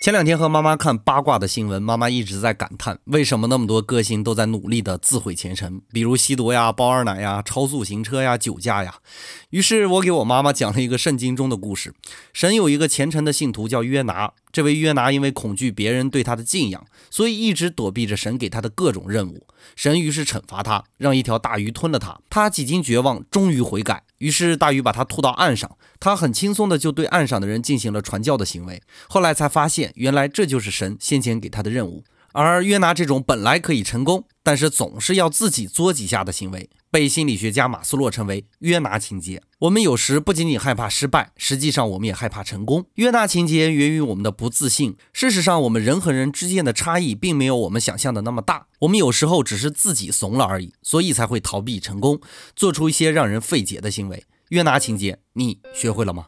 前两天和妈妈看八卦的新闻，妈妈一直在感叹，为什么那么多歌星都在努力的自毁前程，比如吸毒呀、包二奶呀、超速行车呀、酒驾呀。于是我给我妈妈讲了一个圣经中的故事：神有一个虔诚的信徒叫约拿，这位约拿因为恐惧别人对他的敬仰，所以一直躲避着神给他的各种任务。神于是惩罚他，让一条大鱼吞了他。他几经绝望，终于悔改。于是大鱼把他吐到岸上，他很轻松的就对岸上的人进行了传教的行为。后来才发现，原来这就是神先前给他的任务。而约拿这种本来可以成功，但是总是要自己作几下的行为，被心理学家马斯洛称为约拿情节。我们有时不仅仅害怕失败，实际上我们也害怕成功。约拿情节源于我们的不自信。事实上，我们人和人之间的差异并没有我们想象的那么大。我们有时候只是自己怂了而已，所以才会逃避成功，做出一些让人费解的行为。约拿情节，你学会了吗？